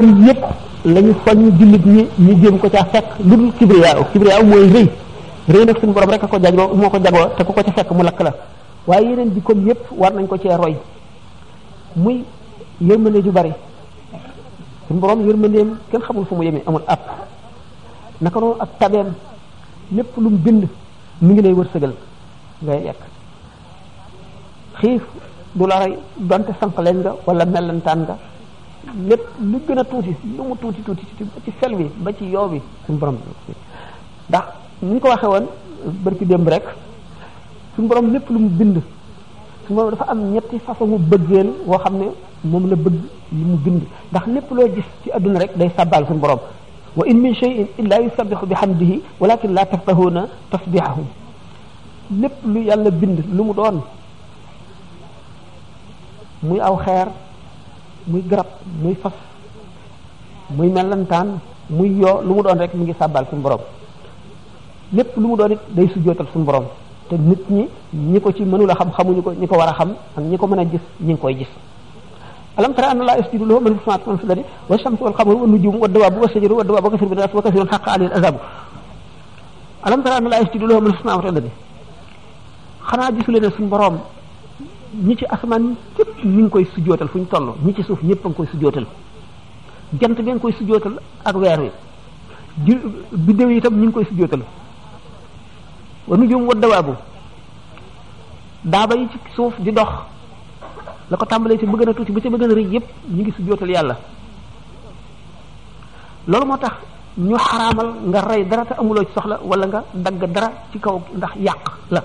yoon yëpp lañu soññ jullit ñi ñu jéem ko caa fekk lu dul kibriyaaw kibriyaaw mooy rëy rëy nag suñu borom rek a ko jagoo moo ko jagoo te ku ko ca fekk mu lakk la waaye yeneen jikkoom yëpp war nañ ko cee roy muy yërmande ju bari suñu borom yërmandeem kenn xamul fu mu yemee amul ab naka noonu ak tabeem lépp lu mu bind mu ngi lay wërsëgal ngay lekk xiif du la rey donte sànq leen nga wala mellantaan nga lépp lu gën a tuuti lu mu tuuti tuuti ci ba ci sel wi ba ci yoo bi suñu borom ndax ni ñu ko waxee woon bërki démb rek suñu borom lépp lu mu bind suñu borom dafa am ñetti façon mu bëggeel woo xam ne moom la bëgg li mu bind ndax lépp loo gis ci àdduna rek day sàbbaal suñu borom wa in min shay'in illa yusabbihu bihamdihi walakin la tafqahuna tasbihahum lépp lu yàlla bind lu mu doon muy aw xeer muy garab muy fas muy mellantaan muy yoo lu mu doon rek mu ngi sàbbaal suñu borom lépp lu mu doon it day sujjootal suñu borom te nit ñi ñi ko ci mënula xam xamuñu ko ñi ko war a xam ak ñi ko mën a gis ñi ngi koy gis alam tara anna laa yasjudu lahu man fi samaawaati wa man fi l-ardi wa shamsu wal qamaru wa nujumu wa dawaabu wa shajaru wa dawaabu wa kasiirun min an-naas wa kasiirun haqqa alayhi al-azaabu alam tara anna laa yasjudu lahu man fi samaawaati wal ardi xanaa gisuleen ne suñu boroom ñi ci asamaan yëpp ñu ngi koy sujjootal fu ñu toll ñi ci suuf ñëpp a ngi koy sujjootal jant bi nga koy sujjootal ak weer wi ji biddéew yi itam ñu ngi koy sujjootal wa nujuum wa dawaabu daaba yi ci suuf di dox la ko tàmbalee ci bëgg na tuuti ba ci bëgg na rëy yëpp ñu ngi sujjootal yàlla loolu moo tax ñu xaraamal nga rey dara te amuloo ci soxla wala nga dagg dara ci kaw ndax yàq la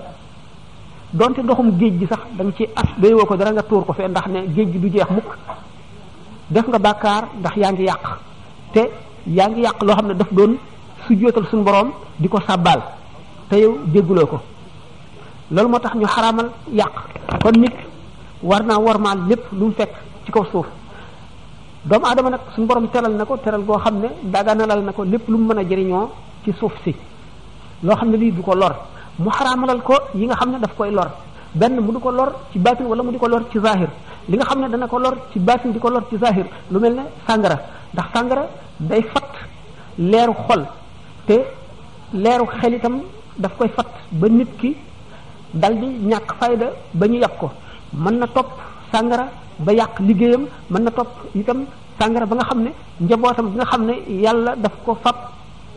donte ndoxum géej gi sax da nga ci as day woo ko dara nga tuur ko fee ndax ne géej gi du jeex mukk def nga bàkkaar ndax yaa ngi yàq te yaa ngi yàq loo xam ne daf doon sujjootal suñu boroom di ko sàbbaal te yow dégguloo ko loolu moo tax ñu xaraamal yàq kon nit war naa warmaal lépp lu mu fekk ci kaw suuf doomu aadama nag suñu borom teral na ko teral goo xam ne daganalal na ko lépp lu mu mën a jëriñoo ci suuf si loo xam ne lii du ko lor mu xaraamalal ko yi nga xam ne daf koy lor benn mu du ko lor ci baatin wala mu di ko lor ci zahir li nga xam ne dana ko lor ci baatin di ko lor ci zahir lu mel ne sàngara ndax sàngara day fat leeru xol te leeru xel itam daf koy fat ba nit ki dal di ñàkk fayda ba ñu yàq ko mën na topp sàngara ba yàq liggéeyam mën na topp itam sàngara ba nga xam ne njabootam bi nga xam ne yàlla daf ko fab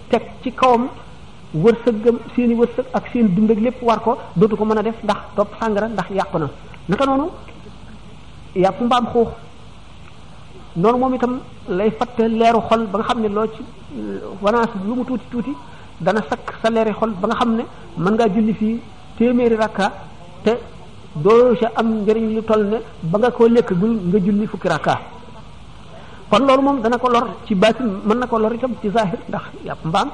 teg ci kawam wërsëgam seen i wërsëg ak seen dund ak lépp war ko dootu ko mën a def ndax topp sàngara ndax yàqu na naka noonu yàpp mbaam xuux noonu moom itam lay fatte leeru xol ba nga xam ne loo ci wanaas lu mu tuuti tuuti dana sakk sa leeri xol ba nga xam ne mën ngaa julli fii téeméeri rakka te doo sa am njëriñ lu toll ne ba nga koo lekk gul nga julli fukki rakka kon loolu moom dana ko lor ci baatin mën na ko lor itam ci zahir ndax yàpp mbaam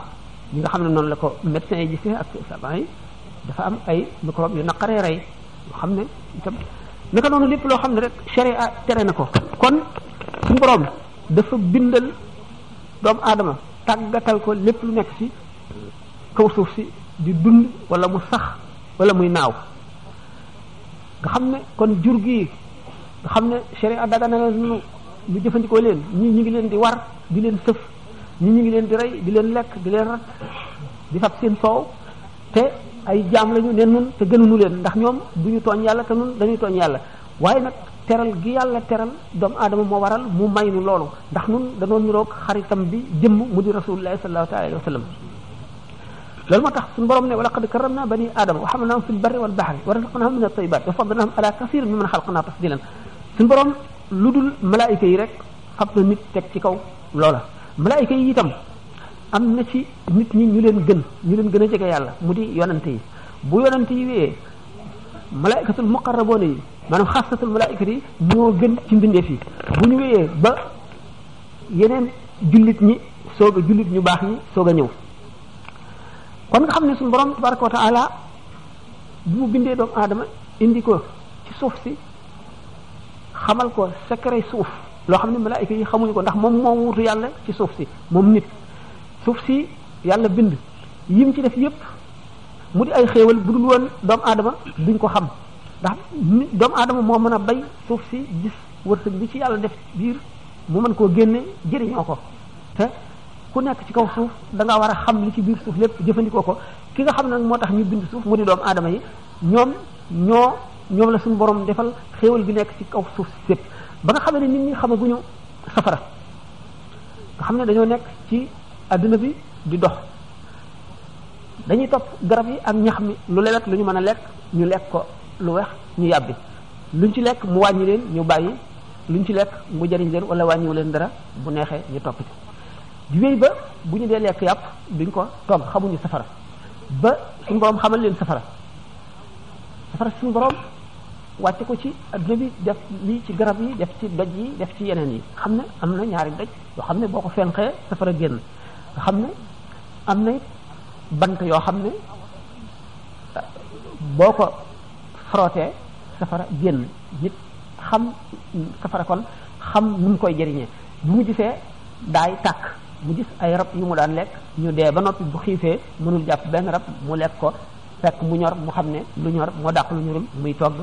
ñi nga xam ne noonu la ko médecins yi gisee ak savant yi dafa am ay microbe yu naqaree rey yoo xam ne itam naka noonu lépp loo xam ne rek sharia tere na ko kon suñu borom dafa bindal doomu aadama tàggatal ko lépp lu nekk ci kaw suuf si di dund wala mu sax wala muy naaw nga xam ne kon jur gi nga xam ne sharia daganal nu ñu jëfandikoo leen ñii ñu ngi leen di war di leen sëf ñii ñu ngi leen di rey di leen lekk di leen rat di fab seen soow te ay jaam lañu ne nun te gënuñu leen ndax ñoom duñu tooñ yàlla te nun dañuy tooñ yàlla waaye nag teral gi yàlla teral doomu aadama moo waral mu may nu loolu ndax nun danoo niroog xaritam bi jëmm mu di rasulullahi sallallahu taala alayhi wa sallam loolu moo tax suñu borom ne wa laqad karramna bani aadama wa hamalnahum fil barri wal bahri wa razaqnahum min at-tayyibat wa faddalnahum ala kathir mimman xalaqna tafdilan suñu borom lu dul malaayika yi rek xam na nit teg ci kaw loola malaayika yi itam am na ci nit ñi ñu leen gën ñu leen gën a jege yàlla mu di yonante yi bu yonante yi wéyee malaaykatul muqarraboona yi maanaam xasatul malaaykat yi ñoo gën ci mbindeef yi bu ñu wéyee ba yeneen jullit ñi soog a jullit ñu baax ñi soog a ñëw kon nga xam ne suñu borom tabaraka wa taala bu mu bindee doomu aadama indi ko ci suuf si xamal ko secret suuf loo xam ne malaayika yi xamuñu ko ndax moom moo wuutu yàlla ci suuf si moom nit suuf si yàlla bind yim ci def yépp mu di ay xéewal bu dul woon doomu aadama duñ ko xam ndax ni doomu aadama moo mën a bay suuf si gis wërsëg bi ci yàlla def biir mu mën koo génne jëriñoo ko te ku nekk ci kaw suuf da nga war a xam li ci biir suuf lépp jëfandikoo ko ki nga xam nag moo tax ñu bind suuf mu di doomu aadama yi ñoom ñoo ñoom la suñu borom defal xéewal bi nekk ci kaw suuf si lépp ba nga xam ne nit ñi xamaguñu safara nga xam ne dañoo nekk ci àdduna bi di dox dañuy topp garab yi ak ñax mi lu lewet lu ñu mën a lekk ñu lekk ko lu weex ñu yàbbi luñ ci lekk mu wàññi leen ñu bàyyi luñ ci lekk mu jëriñ leen wala wàññiwu leen dara bu neexee ñu topp ci wéy ba bu ñu dee lekk yàpp duñ ko togg xamuñu safara ba suñu borom xamal leen safara safara suñu borom wàcce ko ci adduna bi def lii ci garab yi def ci doj yi def ci yeneen yi xam ne am na ñaari doj yoo xam ne boo ko fenqee safara génn nga xam ne am na it bant yoo xam ne boo ko frottee safara génn nit xam safara kon xam nu mu koy jëriñee bu mu gisee daay tàkk mu gis ay rab yu mu daan lekk ñu dee ba noppi bu xiifee mënul jàpp benn rab mu lekk ko fekk mu ñor mu xam ne lu ñor moo dàq lu ñorul muy togg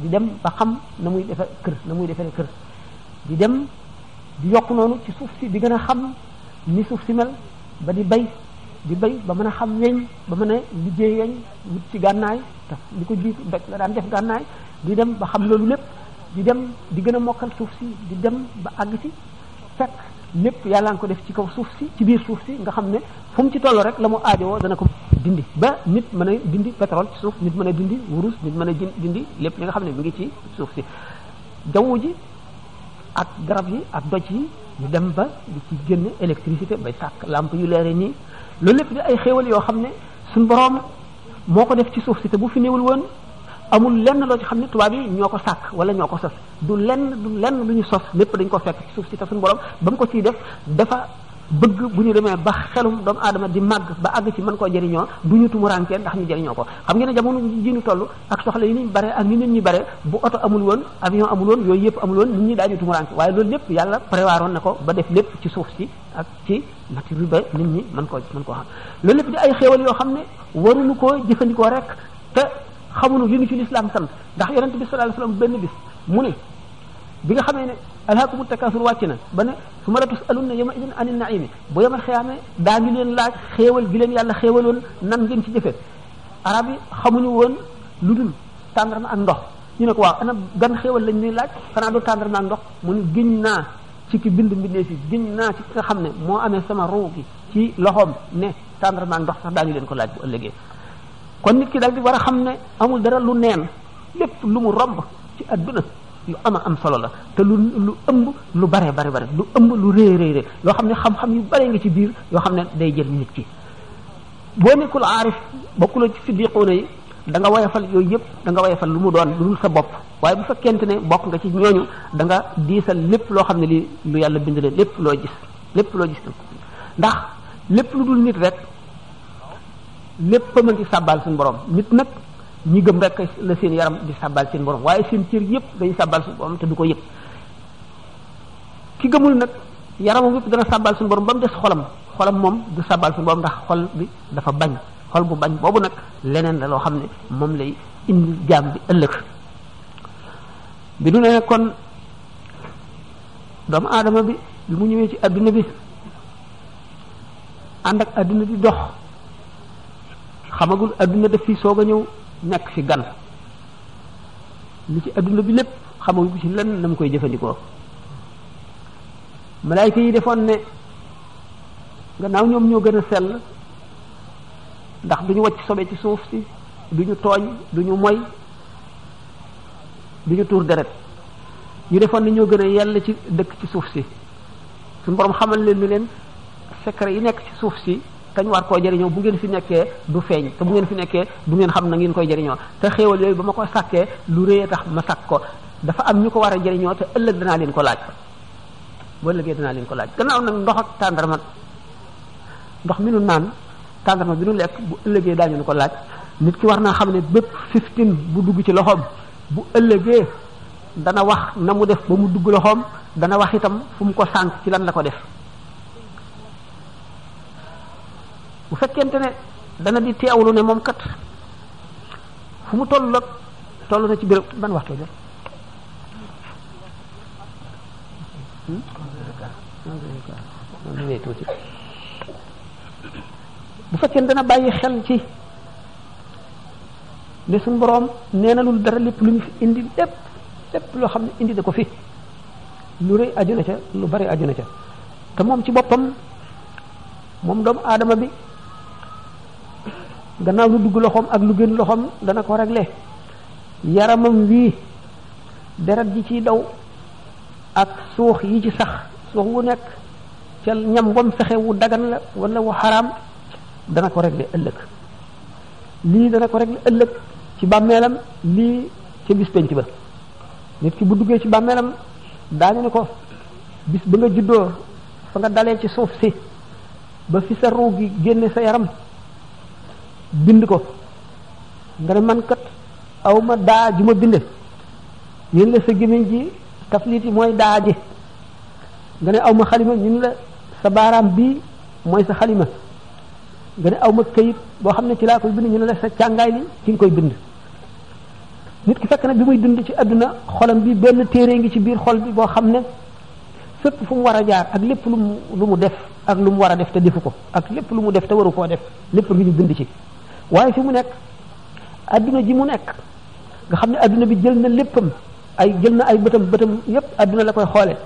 di dem ba xam na muy defe kër na muy defee kër di dem di yokk noonu ci suuf si di gën a xam ni suuf si mel ba di bay di bay ba mën a xam weñ ba mën a liggéey weñ wut ci gànnaay te li ko jiitu doj la daan def gànnaay di dem ba xam loolu lépp di dem di gën a mokkal suuf si di dem ba àgg ci fekk lépp yàlla nga ko def ci kaw suuf si ci biir suuf si nga xam ne fu mu ci toll rek la mu aajowoo dana ko dindi ba nit mën a dindi pétrole ci suuf nit mën a dindi wurus nit mën a dindi lépp li nga xam ne mi ngi ci suuf si jaww ji ak garab yi ak doj yi ñu dem ba di ci génn électricité bay sàkk lampe yu leere nii loolu lépp di ay xéewal yoo xam ne suñ boroom moo ko def ci suuf si te bu fi néewul woon amul lenn loo ci xam ne tubaab yi ñoo ko sàkk wala ñoo ko sos du lenn du lenn lu ñu sos lépp dañ ko fekk ci suuf si te suñu borom ba mu ko ciy def dafa bëgg bu ñu demee ba xelum doomu aadama di màgg ba àgg ci mën koo jëriñoo du ñu tumurankee ndax ñu jëriñoo ko xam ngeen ne jamono ji ñu toll ak soxla yi ni ñu bare ak ni nit ñi bare bu oto amul woon avion amul woon yooyu yëpp amul woon nit ñi daañu tumuranke waaye loolu lépp yàlla prévoir woon na ko ba def lépp ci suuf si ak ci nature bi ba nit ñi mën koo mën koo xam loolu lépp di ay xéewal yoo xam ne waruñu koo jëfandikoo rek te xamuñu li ñu ci lislaam sant ndax yonent bi sallallahu alayhi wasallam benn bis mu ne bi nga xamee ne alhaakumu takaasur wàcc na ba ne su ma la tus alun na yawma idin ani naimi bu yemal xiyaamee daa ngi leen laaj xéewal gi leen yàlla xéewaloon nan ngeen ci jëfe arab yi xamuñu woon lu dul tàndarma ak ndox ñu ne ko waaw ana gan xéewal lañ ñuy laaj xanaa du tàndarma ak ndox mu ne giñ naa ci ki bind mbindee fi giñ naa ci ki nga xam ne moo amee sama ruu gi ci loxoom ne tàndarma ak ndox sax daañu leen ko laaj bu ëllëgee kon nit ki daal di war a xam ne amul dara lu neen lépp lu mu romb ci adduna lu ama am solo la te lu lu ëmb lu bare bare bare lu ëmb lu rëy rëy rëy loo xam ne xam-xam yu bare nga ci biir yoo xam ne day jël nit ki boo nekkul aarif bokkuloo ci siddiquuna yi da nga wayafal yooyu yëpp da nga wayafal lu mu doon lu dul sa bopp waaye bu fekkente ne bokk nga ci ñooñu da nga diisal lépp loo xam ne li lu yàlla bind la lépp loo gis lépp loo gis ndax lépp lu dul nit rek lépp a ngi sàbbaal suñu borom nit nag ñi gëm rek la seen yaram di sàbbal seen borom waaye seen cër yëpp day sàbbal suñu borom te du ko yëg ki gëmul nag yaramam yëpp dana sàbbal suñu borom ba mu des xolam xolam moom du sàbbal suñu borom ndax xol bi dafa bañ xol bu bañ boobu nag leneen la loo xam ne moom lay indi jaam bi ëllëg bi du ne kon doomu aadama bi bi mu ñëwee ci adduna bi ànd ak adduna di dox xamagul adduna daf fi soog a ñëw nekk fi gan li ci adduna bi lépp xamagu ci lenn na mu koy jëfandikoo malaayka yi defoon ne gannaaw ñoom ñoo gën a sell ndax duñu wacc sobe ci suuf si duñu tooñ duñu moy duñu tuur deret ñu defoon ne ñoo gën a yell ci dëkk ci suuf si suñu borom xamal leen ni leen secret yi nekk ci suuf si kañ war koo jëriñoo bu ngeen fi nekkee du feeñ te bu ngeen fi nekkee du ngeen xam na ngeen koy jëriñoo te xéewal yooyu ba ma ko sàkkee lu rëy tax ma sàkk ko dafa am ñu ko war a jëriñoo te ëllëg danaa leen ko laaj boo ëllëgee danaa leen ko laaj gannaaw nag ndox ak tàndarma ndox mi nu naan tàndarma bi nu lekk bu ëllëgee daañu ko laaj nit ki war naa xam ne bépp fiftin bu dugg ci loxoom bu ëllëgee dana wax na mu def ba mu dugg loxoom dana wax itam fu mu ko sànq ci lan la ko def bu fekkente ne dana di teewlu ne moom kat fu mu toll ak toll na ci béréb ban waxtu jot bu fekkee dana bàyyi xel ci ne suñu boroom nee na lu dara lépp lu ñu fi indi lépp lépp loo xam ne indi na ko fi lu rëy aju na ca lu bari aju na ca te moom ci boppam moom doomu aadama bi gannaaw lu dugg loxoom ak lu gën loxoom dana ko réglé yaramam wii deret ji ciy daw ak suux yi ci sax suux wu nekk ca ñam wam fexe wu dagan la wala wu xaraam dana ko réglé ëllëg lii dana ko réglé ëllëg ci bàmmeelam lii ca bis penc ba nit ki bu duggee ci bàmmeelam daañu ne ko bis ba nga juddoo fa nga dalee ci suuf si ba fi sa ruu gi génne sa yaram bind ko nga ne man kat aw ma daa ju ma binde ñun la sa gémmiñ ji taflit yi mooy daa ji nga ne aw ma xalima ñun la sa baaraam bii mooy sa xalima nga ne aw ma këyit boo xam ne ci laa koy bind ñu ne la sa càngaay li ci nga koy bind nit ki fekk na bi muy dund ci àdduna xolam bi benn téere ngi ci biir xol bi boo xam ne fépp fu mu war a jaar ak lépp lu mu lu mu def ak lu mu war a def te defu ko ak lépp lu mu def te waru koo def lépp lu ñu bind ci waaye fi mu nekk àdduna ji mu nekk nga xam ne àdduna bi jël na léppam ay jël na ay bëtam bëtam yépp àdduna la koy xoole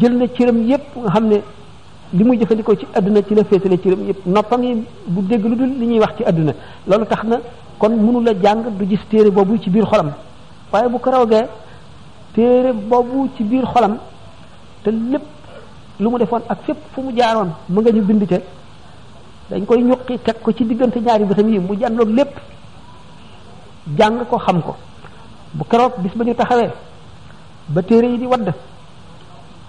jël na cëram yépp nga xam ne li muy jëfandikoo ci àdduna ci la féetale ci yëpp noppam yi bu dégg lu dul li ñuy wax ci àdduna loolu tax na kon mënu la jàng du gis téere boobu ci biir xolam waaye bu karawgee téere boobu ci biir xolam te lépp lu mu defoon ak fépp fu mu jaaroon mu nga ñu bind ca dañ koy ñuqi teg ko ci diggante ñaari bëtam yi mu jànloog lépp jàng ko xam ko bu keroog bis ba ñu taxawee ba téere yi di wadd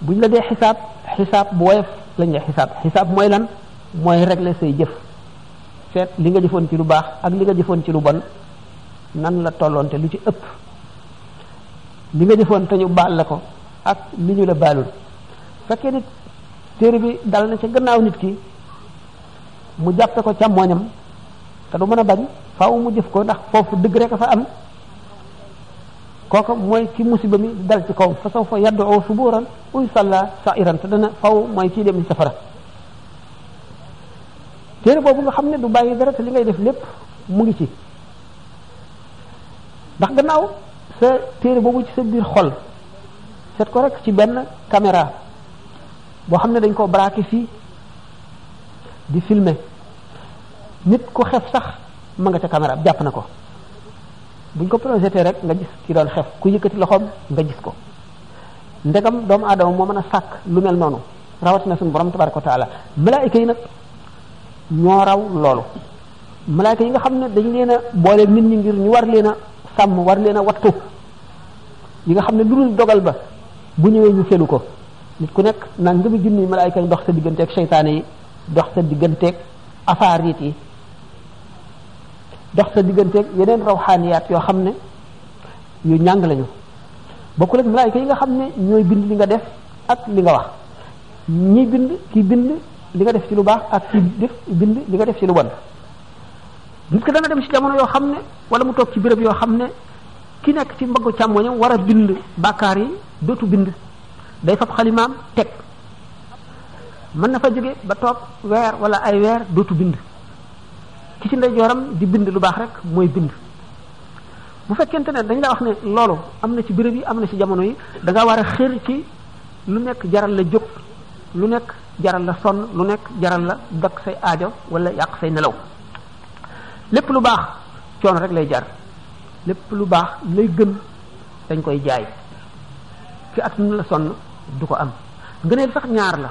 buñ la dee xisaab xisaab bu woyof lañ la xisaab xisaab mooy lan mooy régler say jëf seet li nga jëfoon ci lu baax ak li nga jëfoon ci lu bon nan la tolloon te lu ci ëpp li nga jëfoon te ñu baal la ko ak li ñu la baalul fekkee nit téere bi dal na ca gannaaw nit ki mu jàppe ko càmmooñam te du mën a bañ faaw mu jëf ko ndax foofu dëgg rek a fa am kooka mooy ki musiba mi dal ci kawam fa sawfa yad'u suburan uy salla sa'iran te dana faw mooy kii dem ci safara téere boobu nga xam ne du bàyyi dara te li ngay def lépp mu ngi ci ndax gannaaw sa téere boobu ci sa biir xol set ko rek ci benn caméra boo xam ne dañ ko braqué fii di filmer nit ku xef sax ma nga ca caméra jàpp na ko buñ ko projeté rek nga gis ki doon xef ku yëkkati loxoom nga gis ko ndegam doomu aadama moo mën a sàkk lu mel noonu rawatina suñu borom tabaraka wa taala malaayika yi nag ñoo raw loolu malaayika yi nga xam ne dañ leen a boole nit ñi ngir ñu war leen a sàmm war leen a wattu yi nga xam ne lu dul dogal ba bu ñëwee ñu felu ko nit ku nekk nag nga mu junni malaayika yi dox sa digganteeg seytaane yi dox sa digganteeg afaariit yi dox sa digganteeg yeneen rawxaaniyaat yoo xam ne yu ñàng lañu bokkul ak malaayika yi nga xam ne ñooy bind li nga def ak li nga wax ñi bind ki bind li nga def ci lu baax ak ki def bind li nga def ci lu bon nit ki dana dem ci jamono yoo xam ne wala mu toog ci béréb yoo xam ne ki nekk ci mbaggu càmmoñam war a bind bàkkaar yi dootu bind day fab xalimaam teg mën na fa jóge ba toog weer wala ay weer dootu bind ki ci ndeyjooram di bind lu baax rek mooy bind bu fekkente ne dañ la wax ne loolu am na ci béréb yi am na ci jamono yi da nga war a xër ci lu nekk jaral la jóg lu nekk jaral la sonn lu nekk jaral la dog say aajo wala yàq say nelaw lépp lu baax coono rek lay jar lépp lu baax lay gën dañ koy jaay ki at la sonn du ko am ngëneel sax ñaar la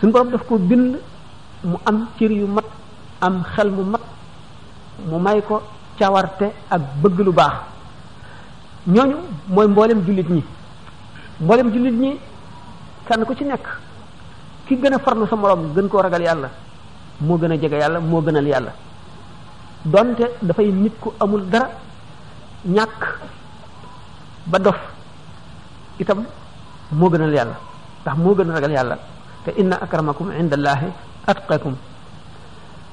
suñu borom daf ko bind mu am cër yu mat am xel mu mat mu may ko cawarte ak bëgg lu baax ñooñu mooy mboolem jullit ñi mboolem jullit ñi kenn ku ci nekk ki gën a farlu sa morom gën koo ragal yàlla moo gën a jege yàlla moo gënal yàlla donte dafay nit ku amul dara ñàkk ba dof itam moo gënal yàlla ndax moo gën a ragal yàlla te inna akramakum indallahi atqakum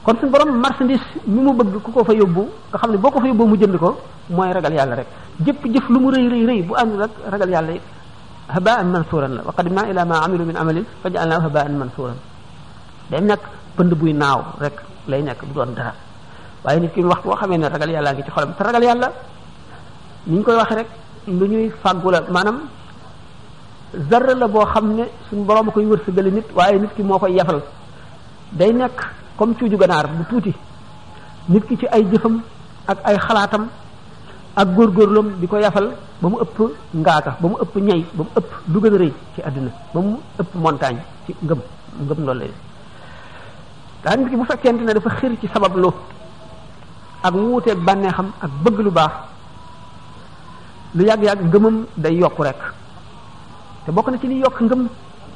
kon suñu borom marchandise mi mu bëgg ku ko fa yóbbu nga xam ne boo ko fa yóbbu mu jënd ko mooy ragal yàlla rek jëpp jëf lu mu rëy rëy rëy bu àndul ak ragal yàlla it habaan mansuran la wa qadimna ila ma amilu min amalin fa jaalnaahu habaan mansuran day nekk pënd buy naaw rek lay nekk bu doon dara waaye nit ki waxtu boo xamee ne ragal yàlla ngi ci xolam te ragal yàlla ni ñu koy waxee rek lu ñuy fàggu la maanaam zarra la boo xam ne suñu borom a koy wërsëgale nit waaye nit ki moo koy yafal day nekk comme cuuju ganaar bu tuuti nit ki ci ay jëfam ak ay xalaatam ak góorgóorloom di ko yafal ba mu ëpp ngaaka ba mu ëpp ñay ba mu ëpp lu gën a rëy ci àdduna ba mu ëpp montagne ci ngëm ngëm loolu la daa nit ki bu fekkente ne dafa xir ci sabab lu ak wuuteeg bànneexam ak bëgg lu baax lu yàgg-yàgg ngëmam day yokk rek te bokk na ci liy yokk ngëm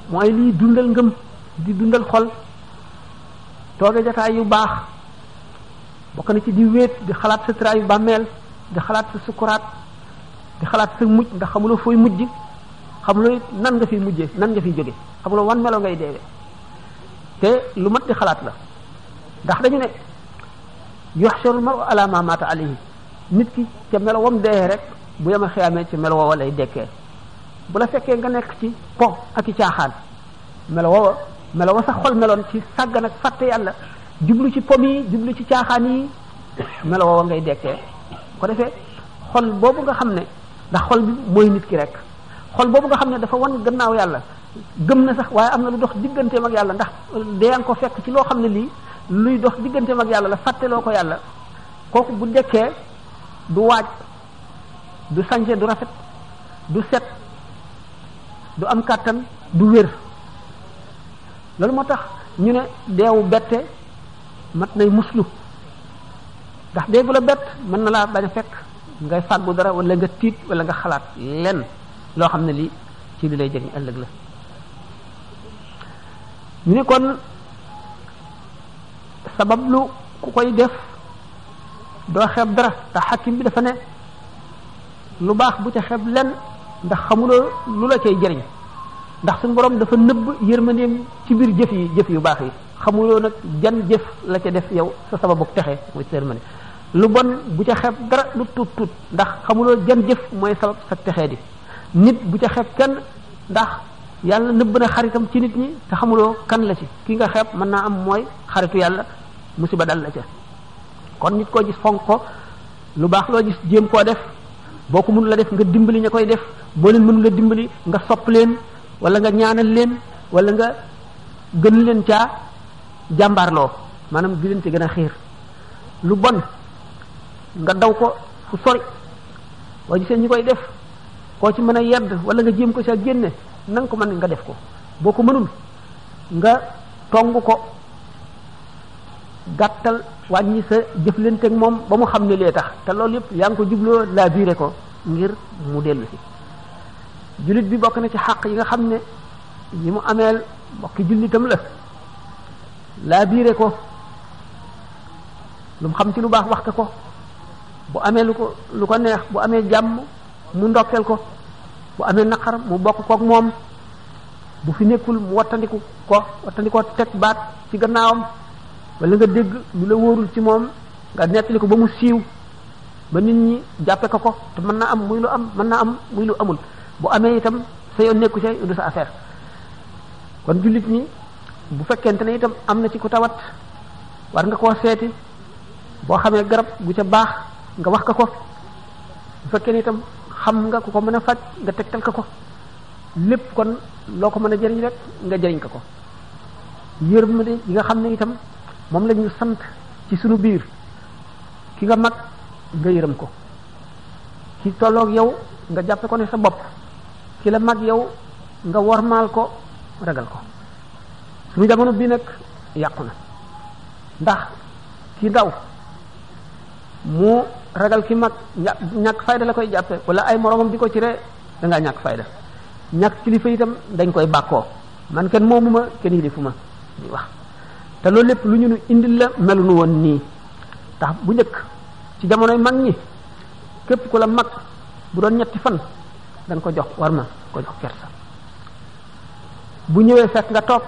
mooy liy dundal ngëm di dundal xol tooge jataay yu baax bokk na ci di wéet di xalaat sa tëraay yu bàmmeel di xalaat sa sukuraat di xalaat sa mujj ndax xamuloo fooy mujj xamuloo nan nga fiy mujjee nan nga fiy jóge xamuloo wan melo ngay deewee te lu mat di xalaat la ndax dañu ne yuhsharul mar'u ala ma mata alayhi nit ki ca melo wam dee rek bu yema xiyaamee ca melo woowa lay dekkee bu la fekkee nga nekk ci po ak i caaxaan melo woowa melo wa sa xol meloon ci sàggan ak fàtte yàlla jublu ci pom yi jublu ci caaxaan yi melo woowa ngay dekkee ko defee xol boobu nga xam ne ndax xol bi mooy nit ki rek xol boobu nga xam ne dafa wan gannaaw yàlla gëm na sax waaye am na lu dox digganteem ak yàlla ndax dee ko fekk ci loo xam ne lii luy dox digganteem ak yàlla la fàtteloo ko yàlla kooku bu dekkee du waaj du sànje du rafet du set du am kàttan du wér loolu moo tax ñu ne deewu bette mat nay muslu ndax dee gu la bett mën na laa bañ a fekk ngay fàggu dara wala nga tiit wala nga xalaat lenn loo xam ne lii ci li lay jëriñ ëllëg la ñu ne kon sabab lu ku koy def doo xeeb dara te xakim bi dafa ne lu baax bu ca xeeb lenn ndax xamuloo lu la cay jëriñ ndax suñu borom dafa nëbb yërmandeem ci biir jëf yi jëf yu baax yi xamuloo nag jan jëf la ca def yow sa sababu texe mooy sa yërmande lu bon bu ca xeeb dara lu tuut tuut ndax xamuloo jan jëf mooy sabab sa texe di nit bu ca xeeb kenn ndax yàlla nëbb na xaritam ci nit ñi te xamuloo kan la ci ki nga xeeb mën naa am mooy xaritu yàlla musiba dal la ca kon nit koo gis fonk ko lu baax loo gis jéem koo def boo ko mënul a def nga dimbali ña koy def boo leen mënul a dimbali nga sopp leen wala nga ñaanal leen wala nga gën leen caa jàmbaarloo maanaam di leen ci gën a xiir lu bon nga daw ko fu sori boo gisee ñi koy def koo ci mën a yedd wala nga jéem ko sa génne na nga ko mën nga def ko boo ko mënul nga tong ko gàttal wàññi sa jëflante ak moom ba mu xam ne lee tax te loolu yëpp yaa ngi ko jubloo laa biire ko ngir mu dellu si jullit bi bokk na ci xàq yi nga xam ne yi mu ameel mbokki jullitam la laa biire ko lu mu xam ci lu baax wax ko ko bu amee lu ko lu ko neex bu amee jàmm mu ndokkeel ko bu amee naqar mu bokk kook moom bu fi nekkul mu wattandiku ko wattandikoo teg baat ci gannaawam wala nga dégg lu la wóorul ci moom nga nettali ko ba mu siiw ba nit ñi jàppe ko ko te mën naa am muy lu am mën naa am muy lu amul bu amee itam sa yoon nekku ca du sa affaire kon jullit ñi bu fekkente ne itam am na ci ku tawat war nga koo seeti boo xamee garab gu ca baax nga wax ka ko bu fekkee ni itam xam nga ku ko mën a faj nga tegtal ka ko lépp kon loo ko mën a jëriñ rek nga jëriñ ka ko yërmande yi nga xam ne itam moom la ñu sant ci sunu biir ki nga mag nga yërëm ko ki tolloog yow nga jàppe ko ne sa bopp ki la mag yow nga wormaal ko ragal ko suñu jamono bii nag yàqu na ndax ki ndaw mu ragal ki mag ñàkk fayda la koy jàppe wala ay moromam di ko ci ree da ngaa ñàkk fayda ñàkk kilifa itam dañ koy bàkkoo man kenn moomu ma kenn yilifu ma ñuy wax te loolu lépp lu ñu nu indil la melu nu woon nii tax bu njëkk ci jamonoy mag ñi képp ku la mag bu doon ñetti fan dañ ko jox war ma ko jox kersa bu ñëwee fekk nga toog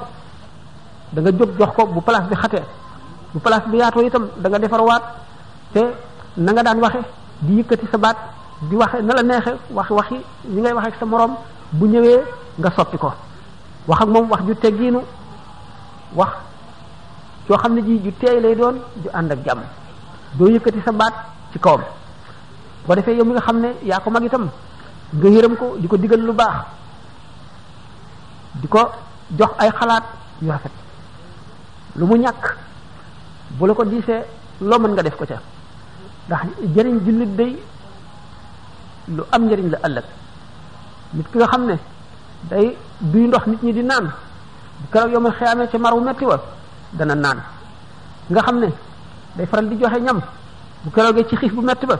da nga jóg jox ko bu place bi xatee bu place bi yaatoo itam da nga defar waat te na nga daan waxe di yëkkati sa baat di waxe na la neexe wax waxi li ngay wax ak sa moroom bu ñëwee nga soppi ko wax ak moom wax ju teggiinu wax yoo xam ne ji ju teey lay doon ju ànd ak jàmm doo yëkkati sa baat ci kawam boo defee yow mi nga xam ne yaa ko mag itam nga yërëm ko di ko digal lu baax di ko jox ay xalaat yu rafet lu mu ñàkk bu la ko diisee loo mën nga def ko ca ndax jëriñ jullit day lu am njëriñ la ëllëg nit ki nga xam ne day duy ndox nit ñi di naan bu keroog yomal xiyaamee ca mar wu metti wa dana naan nga xam ne day faral di joxe ñam bu keroogee ci xiif bu metti ba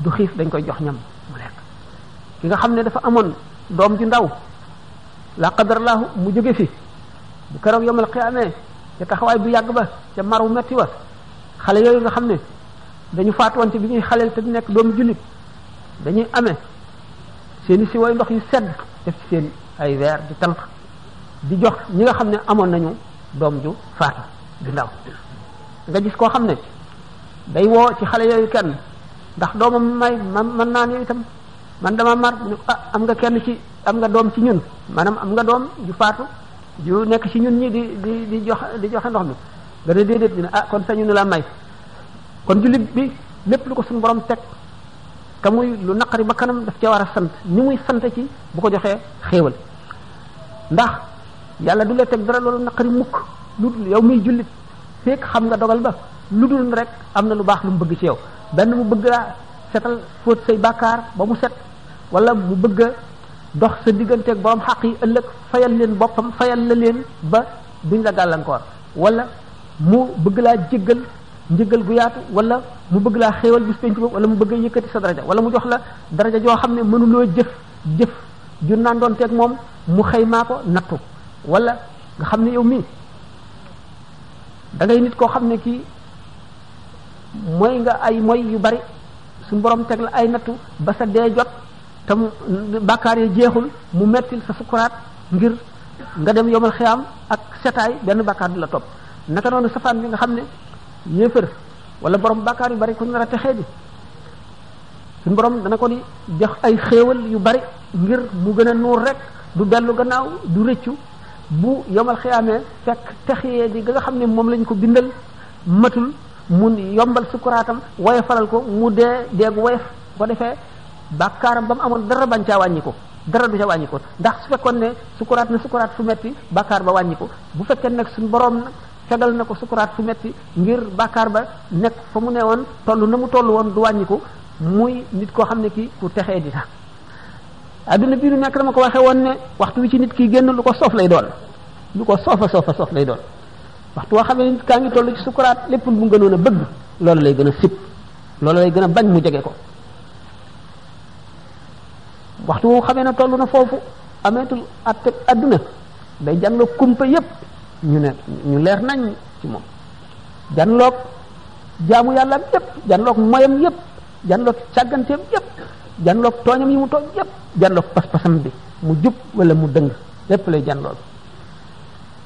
du xiif dañ koy jox ñam mu lekk ki nga xam ne dafa amoon doom ju ndaw la qadarallahu mu jóge fi bu keroog yomal xiyaamee ca taxawaay bu yàgg ba ca maru metti wa xale yooyu nga xam ne dañu faatuwoon ci bi ñuy xaleel te nekk doomu jullit dañuy amee seeni si way ndox yu sedd def ci seen ay weer di tànk di jox ñi nga xam ne amoon nañu doom ju faatu ju ndaw nga gis koo xam ne day woo ci xale yooyu kenn ndax doomam may man man naan yooyu itam man dama mar mu ne ko ah am nga kenn ci am nga doom ci ñun maanaam am nga doom ju faatu ju nekk ci ñun ñi di di di jox di joxe ndox mi nga ne déedéet ñu ne ah kon sañu nu la may kon jullit bi lépp lu ko suñu borom teg te muy lu naqari ba kanam daf ca war a sant ni muy sant ci bu ko joxee xéewal ndax yàlla du la teg dara loolu naqari mukk lu dul yow muy jullit fekk xam nga dogal ba lu dul rek am na lu baax lu mu bëgg ci yow benn mu bëgg laa setal fóot say bàkkaar ba mu set wala mu bëgg a dox sa digganteeg borom xaq yi ëllëg fayal leen boppam fayal la leen ba duñ la gàllankoor wala mu bëgg laa jéggal njëggal gu yaatu wala mu bëgg laa xéewal bis penc boobu wala mu bëgg a yëkkati sa daraja wala mu jox la daraja joo xam ne mënuloo jëf jëf ju nandoonteeg moom mu xëy maa ko nattu wala nga xam ne yow mii da ngay nit koo xam ne kii mooy nga ay moy yu bari suñu borom teg la ay nattu ba sa dee jot te bàkkaar yi jeexul mu mettil sa sukuraat ngir nga dem yomal xiyaam ak setaay benn bàkkaar du la topp naka noonu safaan bi nga xam ne yéefër wala borom bàkkaar yu bari ku nar a texee bi suñu borom dana ko di jox ay xéewal yu bari ngir mu gën a nuur rek du dellu gannaaw du rëccu bu yomal xiyaamee fekk texiyee di nga xam ne moom lañ ko bindal matul mu yombal sukuraatam waye faral ko mu dee dee gu woyof ko defee bàkkaaram ba mu amoon dara bañ caa wàññi ko dara du ca wàññi ko ndax su fekkoon ne sukuraat na sukuraat fu metti bàkkaar ba wàññi ko bu fekkee nag suñu borom nag fegal na ko sukuraat fu metti ngir bàkkaar ba nekk fa mu ne woon toll na mu toll woon du wàññi ko muy nit koo xam ne kii ku texee di la adduna bii nu nekk dama ko waxe woon ne waxtu wi ci nit ki génn lu ko soof lay doon lu ko soofa soofa soof lay doon waxtu woo xam ne nit kaa ngi toll ci sukuraat lépp lu mu gënoon a bëgg loolu lay gën a sib loolu lay gën a bañ mu jege ko waxtu woo xamee ne toll na foofu ameetul atte adduna day jànloo kumpa yépp ñu ne ñu leer nañ ci moom jànloog jaamu yàlla yépp jànloog moyam yépp janloog càgganteem yépp janloog tooñam yi mu tooñ yépp janloog pas-pasam bi mu jub wala mu dëng lépp lay janlool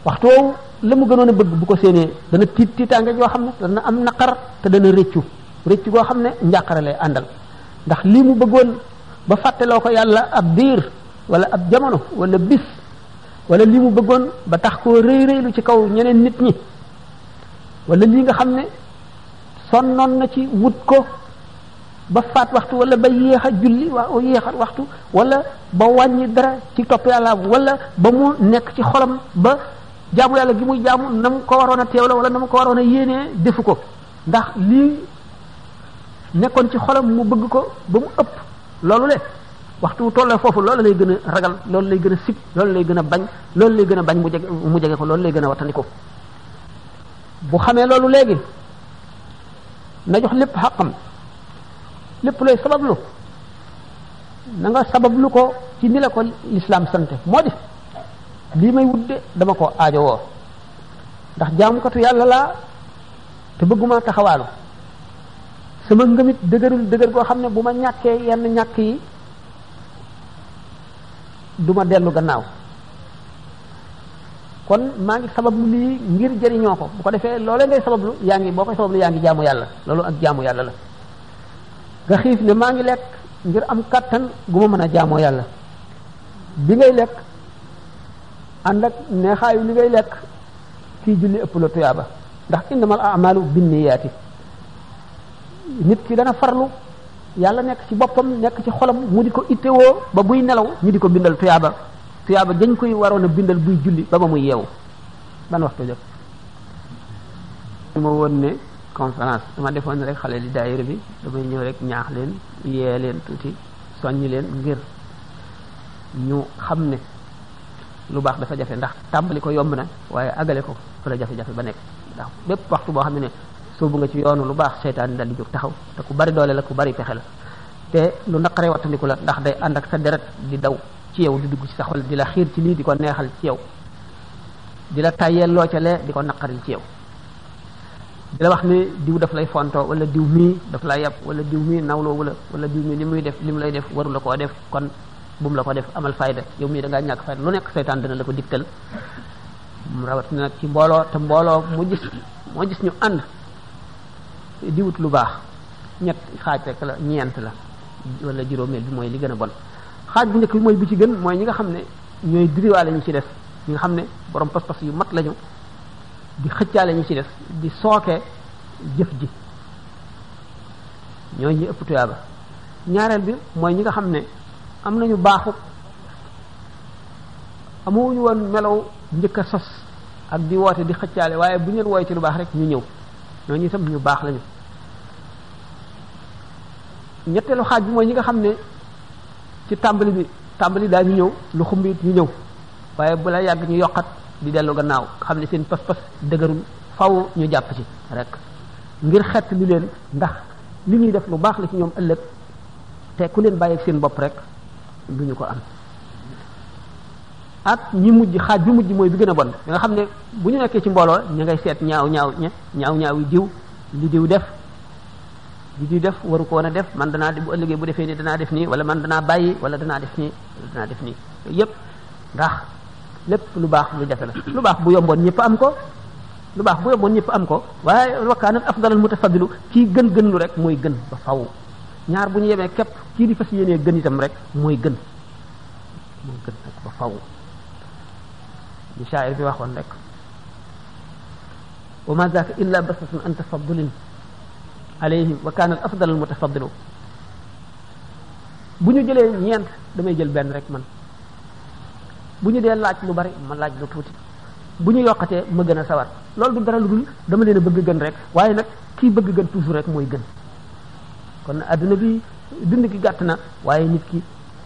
waxtu woowu la mu gënoon a bëgg bu ko séenee dana tiit tiitaange joo xam ne dana am naqar te dana rëccu rëccu goo xam ne njàqare lay àndal ndax lii mu bëggoon ba fàtteloo ko yàlla ab diir wala ab jamono wala bis wala lii mu bëggoon ba tax koo rëy rëylu ci kaw ñeneen nit ñi wala lii nga xam ne sonnoon na ci wut ko ba faat waxtu wala ba yéex a julli wa yéexat waxtu wala ba wàññi dara ci topp yàlla wala ba mu nekk ci xolam ba jaamu yàlla gi muy jaamu na mu ko waroon a teewla wala na mu ko waroon a yéenee defu ko ndax lii nekkoon ci xolam mu bëgg ko ba mu ëpp loolu le waxtu wu tollee foofu loolu lay gën a ragal loolu lay gën a sib loolu lay gën a bañ loolu lay gën a bañ mu jege mu jege ko loolu lay gën a wattandiku bu xamee loolu léegi na jox lépp xaqam lépp looy sabablu na nga sabablu ko ci ni la ko lislaam sante moo di lii may wut de dama ko aajowoo ndax jaamukatu yàlla laa te bëgguma taxawaalu sama ngëmit dëgërul dëgër goo xam ne bu ma ñàkkee yenn ñàkk yi du ma dellu gannaaw kon maa ngi sabablu lii ngir jëriñoo ko bu ko defee loolee ngay sabablu yaa ngi boo koy sabablu yaa ngi jaamu yàlla loolu ak jaamu yàlla la nga xiif ne maa ngi lekk ngir am kàttan gu ma mën a jaamoo yàlla bi ngay lekk ànd ak neexaayu li ngay lekk kii julli ëpp la tuyaaba ndax innamal a'malu binniyaati nit ki dana farlu yàlla nekk ci boppam nekk ci xolam mu di ko ittewoo ba buy nelaw ñu di ko bindal tuyaaba tuyaaba dañ koy waroon a bindal buy julli ba ba muy yeewu ban waxtu jot ma woon ne conférence dama defoon rek xale di daayira bi damay ñëw rek ñaax leen yee leen tuuti soññ leen ngir ñu xam ne lu baax dafa jafe ndax tàmbali ko yomb na waaye agale ko fa la jafe-jafe ba nekk ndax bépp waxtu boo xam ne soobu nga ci yoonu lu baax seytaan dal di jóg taxaw te ku bari doole la ku bari pexe la te lu naqaree wattandiku la ndax day ànd ak sa deret di daw ci yow di dugg ci sa xol di la xiir ci lii di ko neexal ci yow di la tàyyeel loo ca lee di ko naqaril ci yow di la wax ni diw daf lay fontoo wala diw mii daf lay yab wala diw mii nawloo wala wala diw mii li muy def li mu lay def waru la koo def kon bu mu la ko def amal fayda yow mii da ngaa ñàkk fayda lu nekk seytaan dana la ko digtal mu rawat na nag ci mbooloo te mbooloo mu gis moo gis ñu ànd di wut lu baax ñett xaaj rek la ñeent la wala juróomeel bi mooy li gën a bon xaaj bu njëkk bi mooy bi ci gën mooy ñi nga xam ne ñooy diriwaale ñu ci def ñi nga xam ne borom pas-pas yu mat lañu di xëccaale ñu ci def di sooke jëf ji ñooy ñi ëpp tuyaaba ñaareel bi mooy ñi nga xam ne am nañu baaxu amuñu woon melow njëkk a sos ak di woote di xëccaale waaye bu ñu leen wooye ci lu baax rek ñu ñëw ñooñu itam ñu baax lañu ñetteelu xaaj bi mooy ñi nga xam ne ci tàmbali bi tàmbali daa ñu ñëw lu xumb it ñu ñëw waaye bu la yàgg ñu yokkat di dellu gannaaw xam ne seen pas-pas dëgërul faw ñu jàpp ci rek ngir xett li leen ndax li ñuy def lu baax la ci ñoom ëllëg te ku leen bàyyi seen bopp rek duñu ko am ak ñi mujj xaaj bi mujj mooy bi gën a bon da nga xam ne bu ñu nekkee ci mbooloo ña ngay seet ñaaw ñaaw ña ñaaw ñaaw yi diw li diw def li diw def waru ko woon a def man danaa bu ëllëgee bu defee nii danaa def nii wala man danaa bàyyi wala danaa def nii wala danaa def nii yooyu yëpp ndax lépp lu baax lu jafe la lu baax bu yomboon ñëpp am ko lu baax bu yomboon ñëpp am ko waaye wakkaanat afdalal mutafadilu kii gën gën lu rek mooy gën ba faw ñaar bu ñu yemee képp kii di fas yéenee gën itam rek mooy gën moo gën nag ba faw li shaayir bi waxoon rek wa ma zaaka illa basatun an tafaddulin alayhim wa kaana al afdal al mutafaddilu bu ñu jëlee ñeent damay jël benn rek man bu ñu dee laaj lu bari ma laaj lu tuuti bu ñu yokkatee ma gën a sawar loolu du dara lu dul dama leen a bëgg gën rek waaye nag kii bëgg gën toujours rek mooy gën kon adduna bi dund gi gàtt na waaye nit ki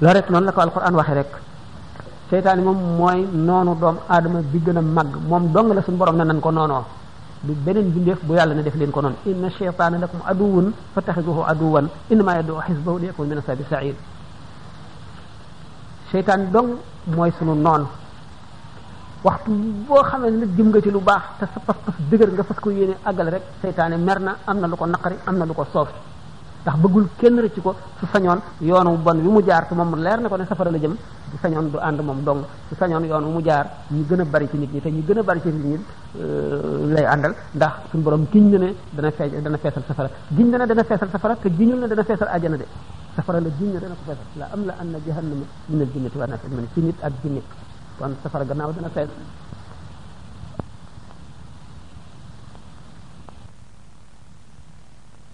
loolu rek noonu la ko alquran waxee rek seytaane moom mooy noonu doomu aadama bi gën a màgg moom dong la suñu borom ne nan ko noonoo du beneen bindeef bu yàlla ne def leen ko noonu inna cheytaana lakum aduwun fattaxiduhu aduwan innama yadoo xisbahu li yakun min asabi sair seytaan dong mooy sunu noon waxtu boo xamee ne nag jëm nga ci lu baax te sa pas-pas dëgër nga fas ko yéene àggal rek seytaane mer na am na lu ko naqari am na lu ko soof ndax bëggul kenn rëcc ko su sañoon yoon wu bon wi mu jaar te moom leer na ko ne safara la jëm su sañoon du ànd moom dong su sañoon yoon wu mu jaar ñu gën a bari ci nit ñi te ñu gën a bari ci nit ñi lay àndal ndax suñu borom giñ na ne dana fees dana feesal safara giñ na ne dana feesal safara te giñul ne dana feesal àjjana de safara la giñ na dana ko feesal la am la anna jahannama min al jinnati wa nas ajmain ci nit ak jinne kon safara gannaaw dana fees